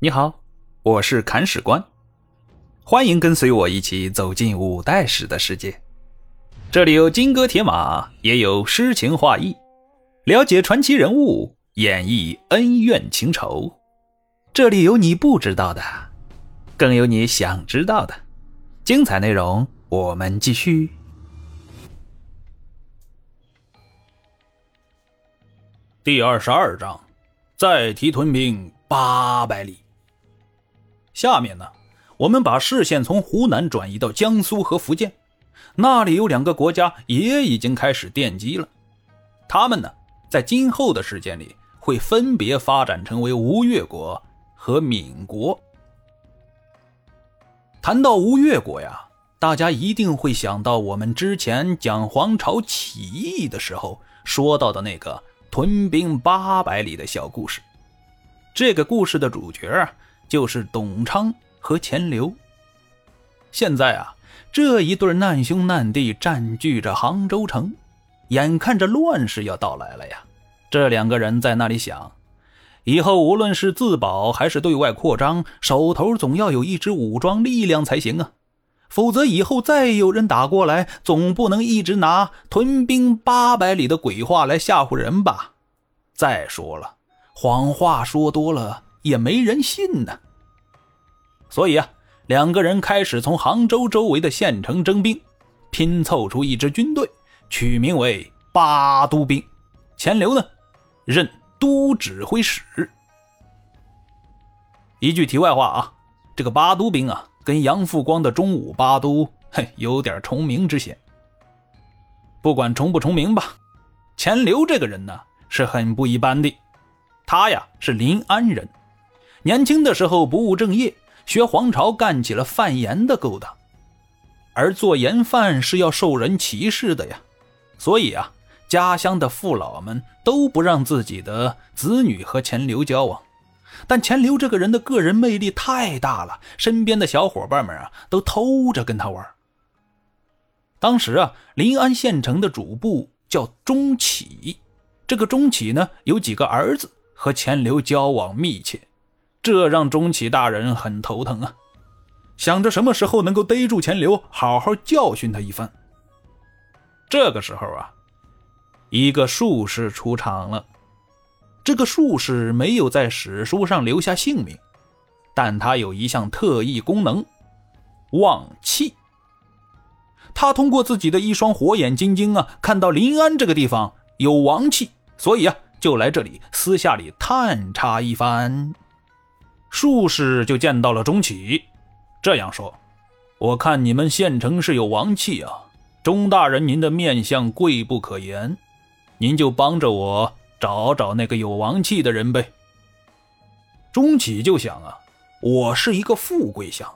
你好，我是砍史官，欢迎跟随我一起走进五代史的世界。这里有金戈铁马，也有诗情画意，了解传奇人物，演绎恩怨情仇。这里有你不知道的，更有你想知道的。精彩内容，我们继续。第二十二章，再提屯兵八百里。下面呢，我们把视线从湖南转移到江苏和福建，那里有两个国家也已经开始奠基了。他们呢，在今后的时间里会分别发展成为吴越国和闽国。谈到吴越国呀，大家一定会想到我们之前讲黄巢起义的时候说到的那个屯兵八百里的小故事。这个故事的主角啊。就是董昌和钱镠。现在啊，这一对难兄难弟占据着杭州城，眼看着乱世要到来了呀。这两个人在那里想，以后无论是自保还是对外扩张，手头总要有一支武装力量才行啊。否则以后再有人打过来，总不能一直拿屯兵八百里的鬼话来吓唬人吧？再说了，谎话说多了。也没人信呢，所以啊，两个人开始从杭州周围的县城征兵，拼凑出一支军队，取名为八都兵。钱镠呢，任都指挥使。一句题外话啊，这个八都兵啊，跟杨复光的中武八都，嘿，有点重名之嫌。不管重不重名吧，钱镠这个人呢，是很不一般的。他呀，是临安人。年轻的时候不务正业，学黄巢干起了贩盐的勾当，而做盐贩是要受人歧视的呀，所以啊，家乡的父老们都不让自己的子女和钱镠交往。但钱镠这个人的个人魅力太大了，身边的小伙伴们啊都偷着跟他玩。当时啊，临安县城的主簿叫钟启，这个钟启呢有几个儿子和钱镠交往密切。这让钟启大人很头疼啊，想着什么时候能够逮住钱流，好好教训他一番。这个时候啊，一个术士出场了。这个术士没有在史书上留下姓名，但他有一项特异功能——望气。他通过自己的一双火眼金睛啊，看到临安这个地方有王气，所以啊，就来这里私下里探查一番。术士就见到了钟启，这样说：“我看你们县城是有王气啊，钟大人您的面相贵不可言，您就帮着我找找那个有王气的人呗。”钟启就想啊，我是一个富贵相，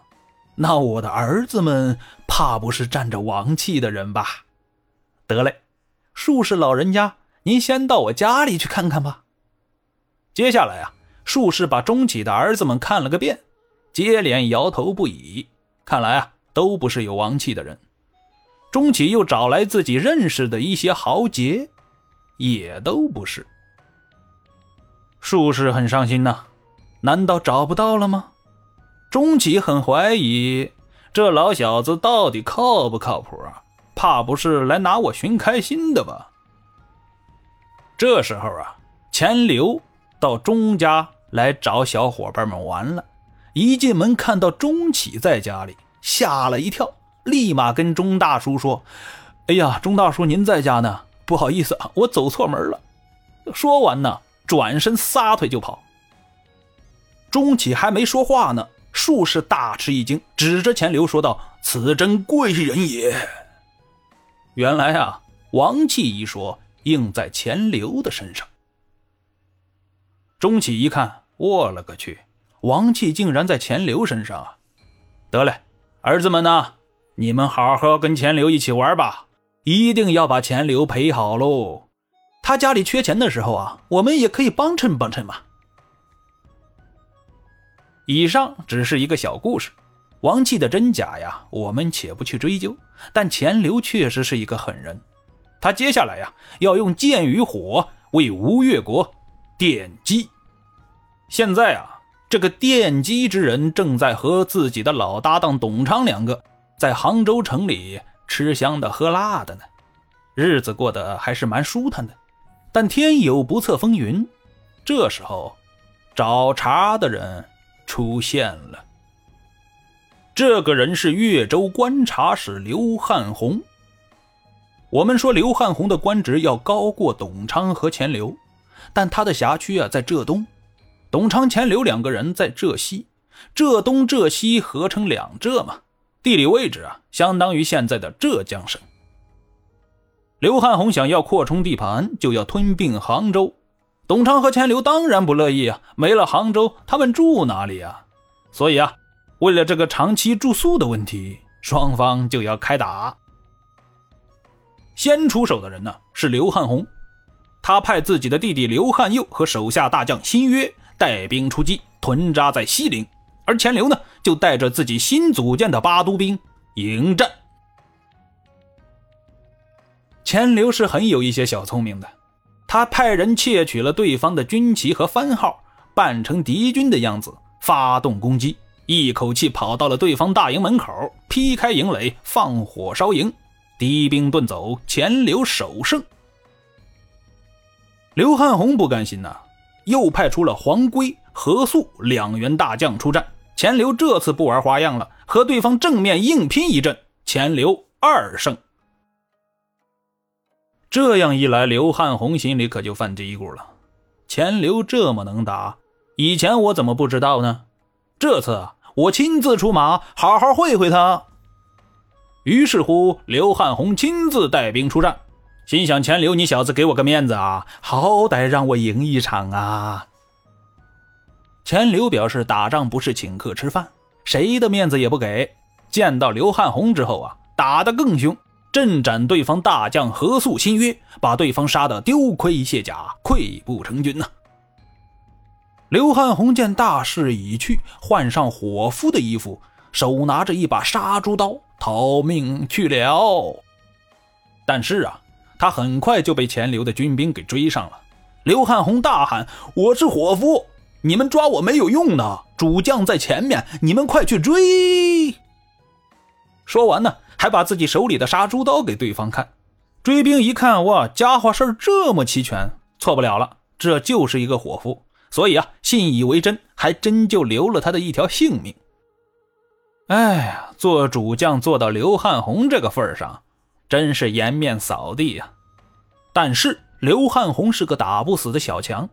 那我的儿子们怕不是占着王气的人吧？得嘞，术士老人家，您先到我家里去看看吧。接下来啊。术士把钟启的儿子们看了个遍，接连摇头不已。看来啊，都不是有王气的人。钟启又找来自己认识的一些豪杰，也都不是。术士很伤心呐，难道找不到了吗？钟启很怀疑这老小子到底靠不靠谱啊？怕不是来拿我寻开心的吧？这时候啊，钱流。到钟家来找小伙伴们玩了，一进门看到钟启在家里，吓了一跳，立马跟钟大叔说：“哎呀，钟大叔您在家呢，不好意思啊，我走错门了。”说完呢，转身撒腿就跑。钟启还没说话呢，术士大吃一惊，指着钱镠说道：“此真贵人也。”原来啊，王气一说应在钱镠的身上。钟启一看，我了个去！王气竟然在钱流身上啊！得嘞，儿子们呢？你们好好跟钱流一起玩吧，一定要把钱流陪好喽。他家里缺钱的时候啊，我们也可以帮衬帮衬嘛。以上只是一个小故事，王气的真假呀，我们且不去追究。但钱流确实是一个狠人，他接下来呀，要用剑与火为吴越国。奠基。现在啊，这个奠基之人正在和自己的老搭档董昌两个在杭州城里吃香的喝辣的呢，日子过得还是蛮舒坦的。但天有不测风云，这时候找茬的人出现了。这个人是越州观察使刘汉宏。我们说刘汉宏的官职要高过董昌和钱镠，但他的辖区啊在浙东，董昌、钱刘两个人在浙西，浙东、浙西合成两浙嘛，地理位置啊相当于现在的浙江省。刘汉宏想要扩充地盘，就要吞并杭州，董昌和钱刘当然不乐意啊，没了杭州，他们住哪里啊？所以啊。为了这个长期住宿的问题，双方就要开打。先出手的人呢是刘汉宏，他派自己的弟弟刘汉佑和手下大将辛约带兵出击，屯扎在西陵，而钱刘呢就带着自己新组建的八都兵迎战。钱刘是很有一些小聪明的，他派人窃取了对方的军旗和番号，扮成敌军的样子发动攻击。一口气跑到了对方大营门口，劈开营垒，放火烧营，敌兵遁走，钱刘首胜。刘汉宏不甘心呐，又派出了黄圭、何素两员大将出战。钱刘这次不玩花样了，和对方正面硬拼一阵，钱刘二胜。这样一来，刘汉宏心里可就犯嘀咕了：钱刘这么能打，以前我怎么不知道呢？这次我亲自出马，好好会会他。于是乎，刘汉宏亲自带兵出战，心想：钱刘，你小子给我个面子啊，好歹让我赢一场啊！钱刘表示，打仗不是请客吃饭，谁的面子也不给。见到刘汉宏之后啊，打得更凶，阵斩对方大将何素、新约，把对方杀得丢盔卸甲，溃不成军呐。刘汉宏见大势已去，换上伙夫的衣服，手拿着一把杀猪刀，逃命去了。但是啊，他很快就被钱刘的军兵给追上了。刘汉宏大喊：“我是伙夫，你们抓我没有用的，主将在前面，你们快去追！”说完呢，还把自己手里的杀猪刀给对方看。追兵一看，哇，家伙事儿这么齐全，错不了了，这就是一个伙夫。所以啊，信以为真，还真就留了他的一条性命。哎呀，做主将做到刘汉宏这个份上，真是颜面扫地呀。但是刘汉宏是个打不死的小强，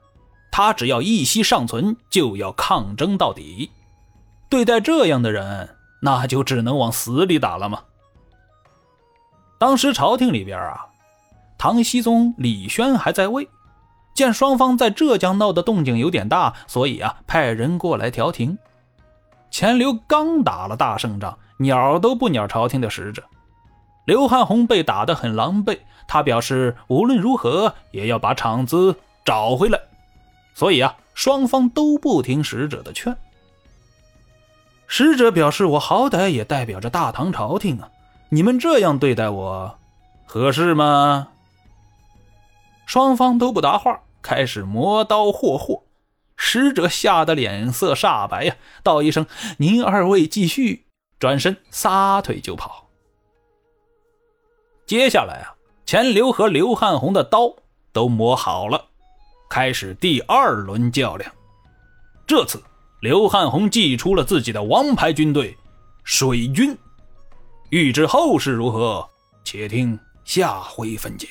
他只要一息尚存，就要抗争到底。对待这样的人，那就只能往死里打了吗？当时朝廷里边啊，唐僖宗李轩还在位。见双方在浙江闹的动静有点大，所以啊，派人过来调停。钱刘刚打了大胜仗，鸟都不鸟朝廷的使者。刘汉红被打得很狼狈，他表示无论如何也要把场子找回来。所以啊，双方都不听使者的劝。使者表示：“我好歹也代表着大唐朝廷啊，你们这样对待我，合适吗？”双方都不答话。开始磨刀霍霍，使者吓得脸色煞白呀，道一声：“您二位继续。”转身撒腿就跑。接下来啊，钱刘和刘汉红的刀都磨好了，开始第二轮较量。这次刘汉红祭出了自己的王牌军队——水军。欲知后事如何，且听下回分解。